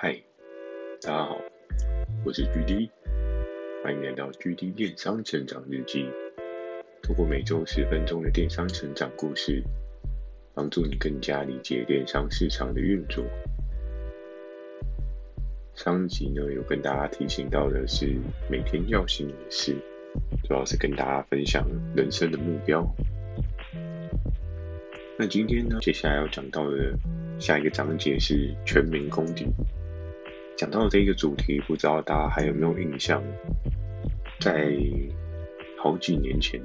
嗨，大家好，我是 GD，欢迎来到 GD 电商成长日记。通过每周十分钟的电商成长故事，帮助你更加理解电商市场的运作。上集呢，有跟大家提醒到的是每天要醒的事，主要是跟大家分享人生的目标。那今天呢，接下来要讲到的下一个章节是全民公敌。讲到这个主题，不知道大家还有没有印象？在好几年前，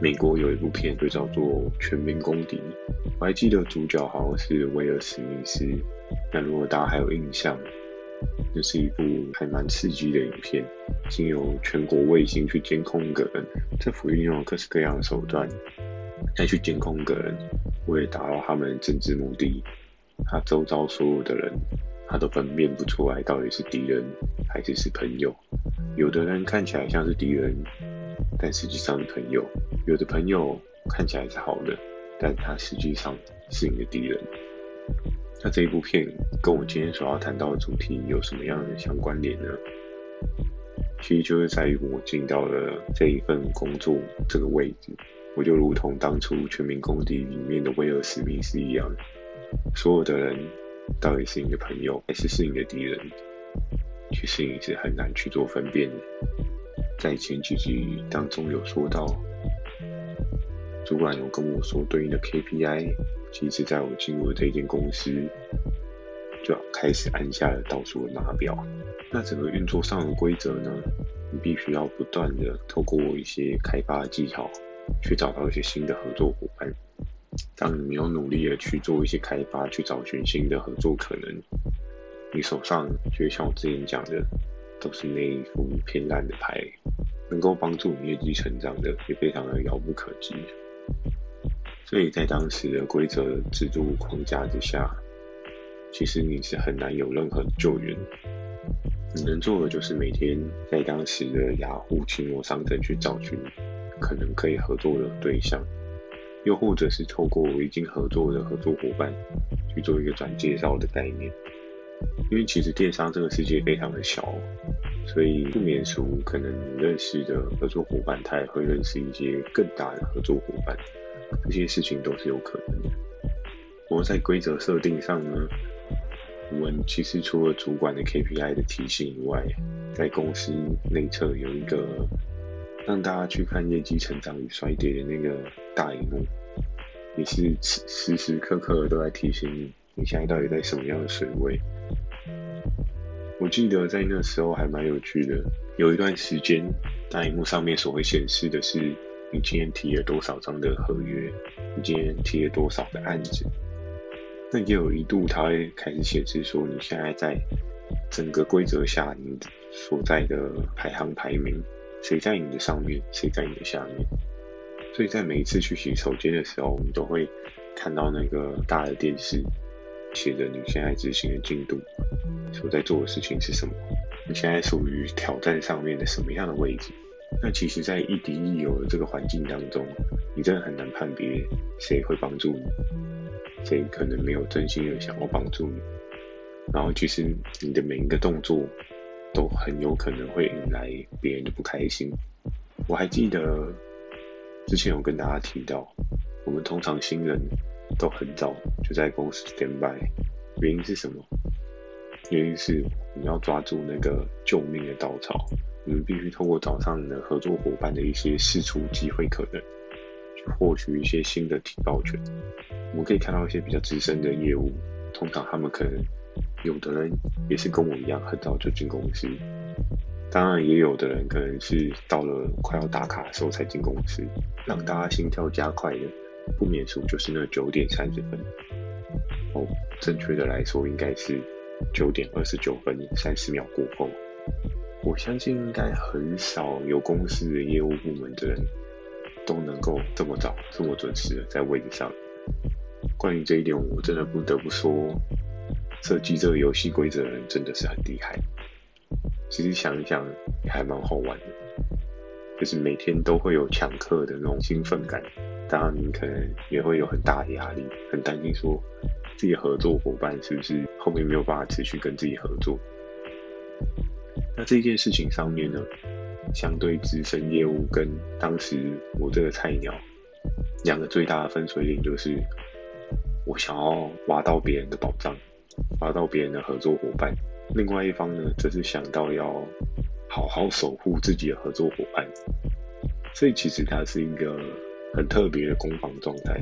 美国有一部片就叫做《全民公敌》，我还记得主角好像是威尔史密斯。那如果大家还有印象，这是一部还蛮刺激的影片，经由全国卫星去监控一个人，政府运用各式各样的手段来去监控一个人，为了达到他们的政治目的。他周遭所有的人，他都分辨不出来到底是敌人还是是朋友。有的人看起来像是敌人，但实际上是朋友；有的朋友看起来是好的，但他实际上是你的敌人。那这一部片跟我今天所要谈到的主题有什么样的相关联呢？其实就是在于我进到了这一份工作这个位置，我就如同当初《全民公敌》里面的威尔史密斯一样。所有的人到底是你的朋友还是是你的敌人？其实你是很难去做分辨的。在前几集当中有说到，主管有跟我说，对应的 KPI，其实在我进入这间公司，就要开始按下了倒数的码表。那整个运作上的规则呢？你必须要不断的透过一些开发技巧，去找到一些新的合作伙伴。当你没有努力的去做一些开发，去找寻新的合作可能，你手上就像我之前讲的，都是那一副偏烂的牌，能够帮助你业绩成长的也非常的遥不可及。所以在当时的规则制度框架之下，其实你是很难有任何的救援。你能做的就是每天在当时的雅虎奇摩商城去找寻可能可以合作的对象。又或者是透过我已经合作的合作伙伴去做一个转介绍的概念，因为其实电商这个世界非常的小，所以不免俗，可能认识的合作伙伴他也会认识一些更大的合作伙伴，这些事情都是有可能的。不过在规则设定上呢，我们其实除了主管的 KPI 的提醒以外，在公司内侧有一个让大家去看业绩成长与衰跌的那个大荧幕。也是时时刻刻都在提醒你，你现在到底在什么样的水位。我记得在那时候还蛮有趣的，有一段时间，大荧幕上面所会显示的是你今天提了多少张的合约，你今天提了多少的案子。那也有一度，它会开始显示说你现在在整个规则下你所在的排行排名，谁在你的上面，谁在你的下面。所以在每一次去洗手间的时候，你都会看到那个大的电视，写着你现在执行的进度，所在做的事情是什么，你现在属于挑战上面的什么样的位置。那其实，在亦敌亦友的这个环境当中，你真的很难判别谁会帮助你，谁可能没有真心的想要帮助你。然后，其实你的每一个动作，都很有可能会引来别人的不开心。我还记得。之前有跟大家提到，我们通常新人都很早就在公司 stand by，原因是什么？原因是你要抓住那个救命的稻草，你们必须透过早上的合作伙伴的一些试出机会可能，去获取一些新的提报权。我们可以看到一些比较资深的业务，通常他们可能有的人也是跟我一样很早就进公司。当然，也有的人可能是到了快要打卡的时候才进公司，让大家心跳加快的，不免俗就是那九点三十分。哦，正确的来说应该是九点二十九分三十秒过后。我相信应该很少有公司的业务部门的人都能够这么早、这么准时的在位置上。关于这一点，我真的不得不说，设计这个游戏规则的人真的是很厉害。其实想一想也还蛮好玩的，就是每天都会有抢客的那种兴奋感，当然你可能也会有很大的压力，很担心说自己合作伙伴是不是后面没有办法持续跟自己合作？那这件事情上面呢，相对资深业务跟当时我这个菜鸟，两个最大的分水岭就是，我想要挖到别人的宝藏，挖到别人的合作伙伴；另外一方呢，则是想到要好好守护自己的合作伙伴。所以其实它是一个很特别的攻防状态。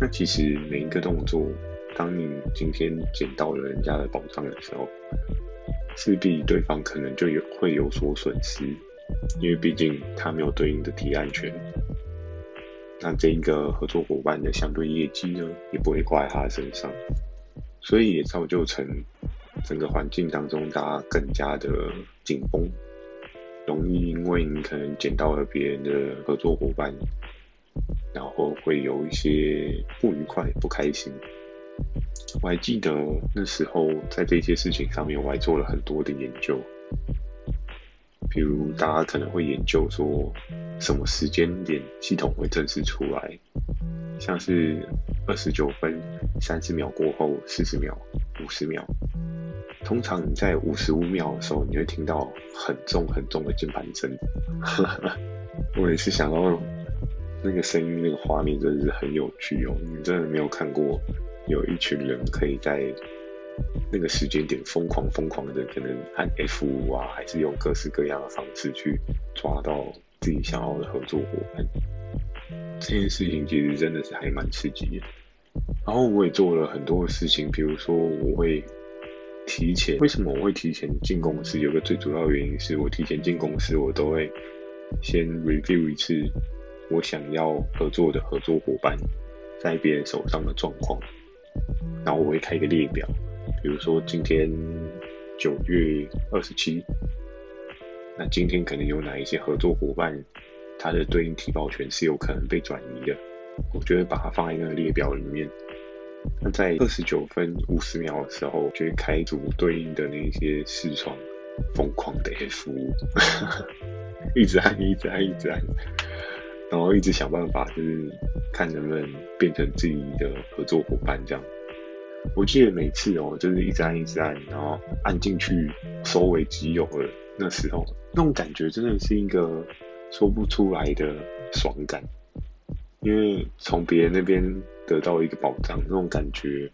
那其实每一个动作，当你今天捡到了人家的宝藏的时候，势必对方可能就有会有所损失，因为毕竟他没有对应的提案权。那这一个合作伙伴的相对业绩呢，也不会挂在他身上，所以也造就成整个环境当中大家更加的紧绷，容易因为你可能捡到了别人的合作伙伴，然后会有一些不愉快、不开心。我还记得那时候在这些事情上面，我还做了很多的研究。比如大家可能会研究说，什么时间点系统会正式出来，像是二十九分三十秒过后，四十秒、五十秒。通常你在五十五秒的时候，你会听到很重很重的键盘声。我也是想到那个声音、那个画面，真的是很有趣哦。你真的没有看过？有一群人可以在那个时间点疯狂疯狂的，可能按 F5 啊，还是用各式各样的方式去抓到自己想要的合作伙伴。这件事情其实真的是还蛮刺激的。然后我也做了很多的事情，比如说我会提前，为什么我会提前进公司？有个最主要的原因是我提前进公司，我都会先 review 一次我想要合作的合作伙伴在别人手上的状况。然后我会开一个列表，比如说今天九月二十七，那今天可能有哪一些合作伙伴，他的对应提报权是有可能被转移的，我就会把它放在那个列表里面。那在二十九分五十秒的时候，就会开组对应的那些视窗，疯狂的 F5，一直按，一直按，一直按，然后一直想办法，就是看能不能变成自己的合作伙伴这样。我记得每次哦，就是一直按一直按，然后按进去收为己有了。那时候那种感觉真的是一个说不出来的爽感，因为从别人那边得到一个保障，那种感觉，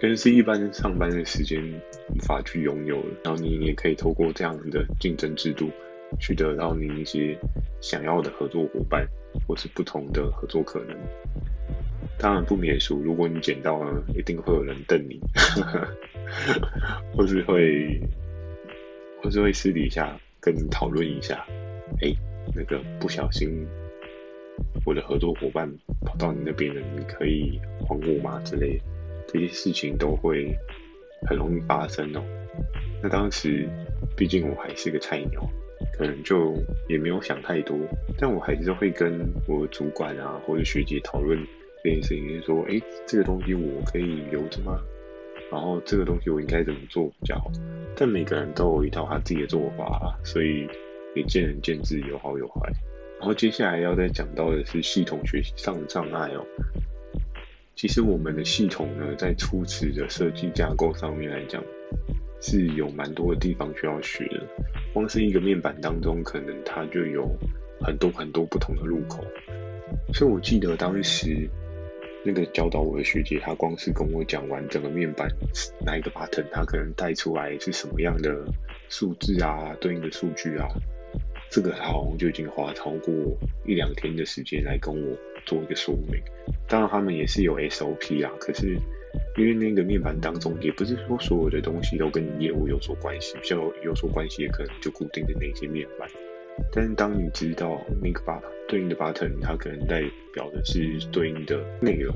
跟是一般上班的时间无法去拥有的。然后你也可以透过这样的竞争制度，去得到你一些想要的合作伙伴，或是不同的合作可能。当然不免俗，如果你捡到了，一定会有人瞪你，或是会，或是会私底下跟你讨论一下，哎、那个不小心，我的合作伙伴跑到你那边了，你可以还我吗？之类的，这些事情都会很容易发生哦。那当时，毕竟我还是个菜鸟，可能就也没有想太多，但我还是会跟我的主管啊或者学姐讨论。这件事情就是说，哎，这个东西我可以留着吗？然后这个东西我应该怎么做比较好？但每个人都有一套他自己的做法，所以也见仁见智，有好有坏。然后接下来要再讲到的是系统学习上的障碍哦。其实我们的系统呢，在初始的设计架构上面来讲，是有蛮多的地方需要学的。光是一个面板当中，可能它就有很多很多不同的入口。所以我记得当时。那个教导我的学姐，她光是跟我讲完整个面板哪一个 button，她可能带出来是什么样的数字啊，对应的数据啊，这个好像就已经花超过一两天的时间来跟我做一个说明。当然，他们也是有 SOP 啊，可是因为那个面板当中，也不是说所有的东西都跟业务有所关系，比较有所关系的可能就固定的那些面板。但是当你知道那个 button 对应的 button，它可能代表的是对应的内容，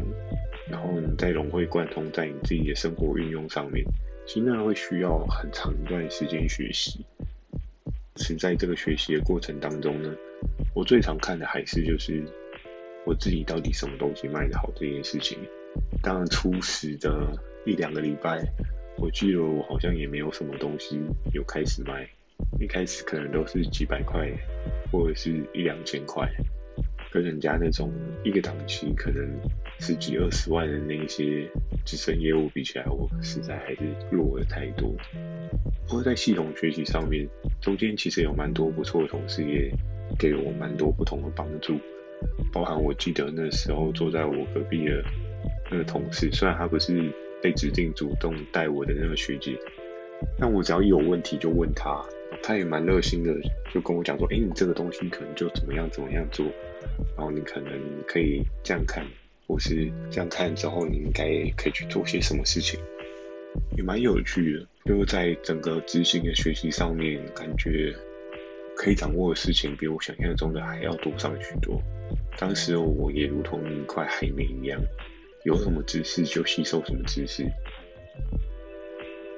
然后你再融会贯通在你自己的生活运用上面，其实那会需要很长一段时间学习。是在这个学习的过程当中呢，我最常看的还是就是我自己到底什么东西卖得好这件事情。当然初始的一两个礼拜，我记得我好像也没有什么东西有开始卖。一开始可能都是几百块，或者是一两千块，跟人家那种一个档期可能十几二十万的那一些资深业务比起来，我实在还是弱了太多。不过在系统学习上面，中间其实有蛮多不错的同事，也给了我蛮多不同的帮助。包含我记得那时候坐在我隔壁的那个同事，虽然他不是被指定主动带我的那个学姐，但我只要一有问题就问他，他也蛮热心的，就跟我讲说：“哎，你这个东西可能就怎么样怎么样做。”然后你可能可以这样看，或是这样看之后，你应该可以去做些什么事情，也蛮有趣的。就是在整个执行的学习上面，感觉可以掌握的事情比我想象中的还要多上许多。当时我也如同一块海绵一样，有什么知识就吸收什么知识。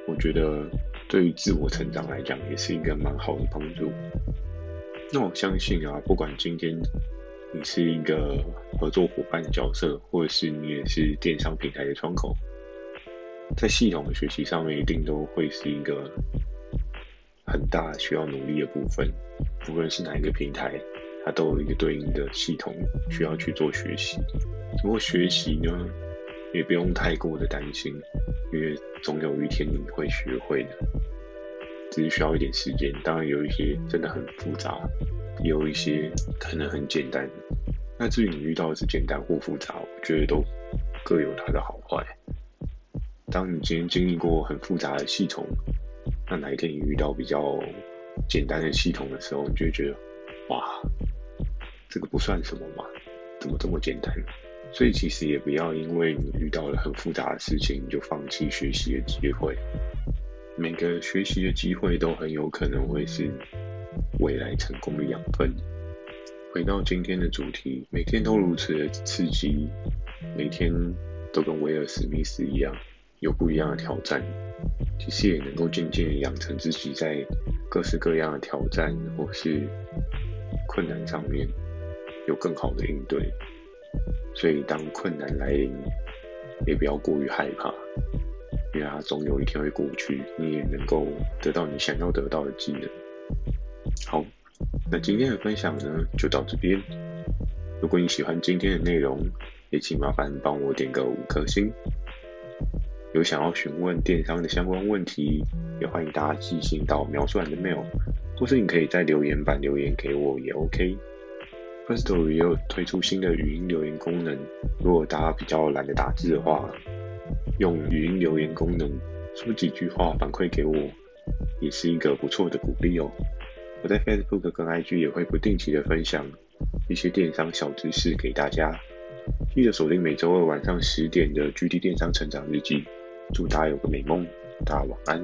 我觉得对于自我成长来讲，也是一个蛮好的帮助。那我相信啊，不管今天。你是一个合作伙伴的角色，或者是你也是电商平台的窗口，在系统的学习上面，一定都会是一个很大需要努力的部分。无论是哪一个平台，它都有一个对应的系统需要去做学习。不过学习呢，也不用太过的担心，因为总有一天你会学会的，只是需要一点时间。当然有一些真的很复杂。有一些可能很简单，那至于你遇到的是简单或复杂，我觉得都各有它的好坏。当你今天经历过很复杂的系统，那哪一天你遇到比较简单的系统的时候，你就会觉得，哇，这个不算什么嘛，怎么这么简单？所以其实也不要因为你遇到了很复杂的事情，你就放弃学习的机会。每个学习的机会都很有可能会是。未来成功的养分。回到今天的主题，每天都如此的刺激，每天都跟威尔史密斯一样，有不一样的挑战。其实也能够渐渐养成自己在各式各样的挑战或是困难上面有更好的应对。所以当困难来临，也不要过于害怕，因为它总有一天会过去，你也能够得到你想要得到的技能。好，那今天的分享呢，就到这边。如果你喜欢今天的内容，也请麻烦帮我点个五颗星。有想要询问电商的相关问题，也欢迎大家寄信到描述栏的 mail，或是你可以在留言板留言给我也 OK。Firstory 也有推出新的语音留言功能，如果大家比较懒得打字的话，用语音留言功能说几句话反馈给我，也是一个不错的鼓励哦。我在 Facebook 跟 IG 也会不定期的分享一些电商小知识给大家，记得锁定每周二晚上十点的 GD 电商成长日记。祝大家有个美梦，大家晚安。